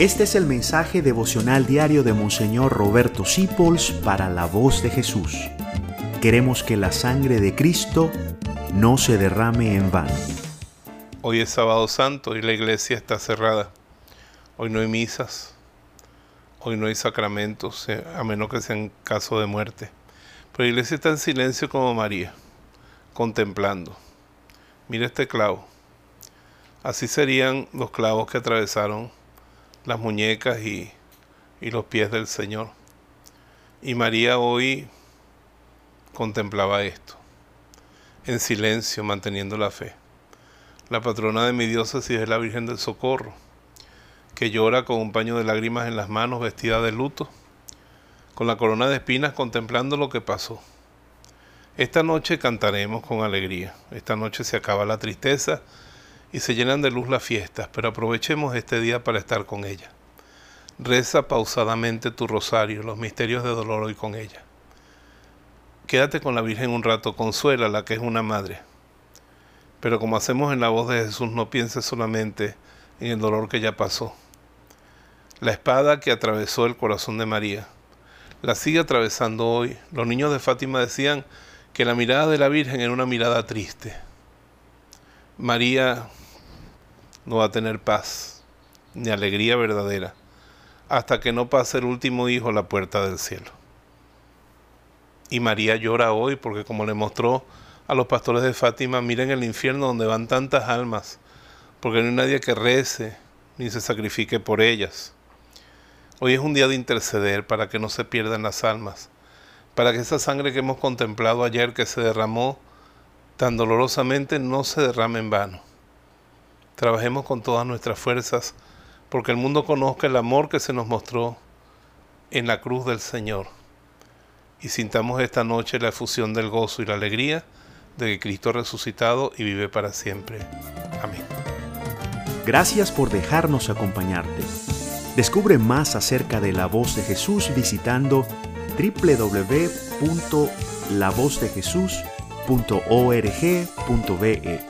Este es el mensaje devocional diario de Monseñor Roberto Sipols para la voz de Jesús. Queremos que la sangre de Cristo no se derrame en vano. Hoy es sábado santo y la iglesia está cerrada. Hoy no hay misas. Hoy no hay sacramentos, eh, a menos que sea en caso de muerte. Pero la iglesia está en silencio como María, contemplando. Mira este clavo. Así serían los clavos que atravesaron las muñecas y, y los pies del Señor. Y María hoy contemplaba esto, en silencio, manteniendo la fe. La patrona de mi diócesis es la Virgen del Socorro, que llora con un paño de lágrimas en las manos, vestida de luto, con la corona de espinas contemplando lo que pasó. Esta noche cantaremos con alegría, esta noche se acaba la tristeza y se llenan de luz las fiestas, pero aprovechemos este día para estar con ella. Reza pausadamente tu rosario, los misterios de dolor hoy con ella. Quédate con la Virgen un rato, consuela la que es una madre. Pero como hacemos en la voz de Jesús, no pienses solamente en el dolor que ya pasó. La espada que atravesó el corazón de María, la sigue atravesando hoy. Los niños de Fátima decían que la mirada de la Virgen era una mirada triste. María no va a tener paz ni alegría verdadera hasta que no pase el último hijo a la puerta del cielo. Y María llora hoy porque como le mostró a los pastores de Fátima, miren el infierno donde van tantas almas, porque no hay nadie que rece ni se sacrifique por ellas. Hoy es un día de interceder para que no se pierdan las almas, para que esa sangre que hemos contemplado ayer que se derramó tan dolorosamente no se derrame en vano Trabajemos con todas nuestras fuerzas porque el mundo conozca el amor que se nos mostró en la cruz del Señor. Y sintamos esta noche la efusión del gozo y la alegría de que Cristo resucitado y vive para siempre. Amén. Gracias por dejarnos acompañarte. Descubre más acerca de la voz de Jesús visitando www.lavozdejesús.org.be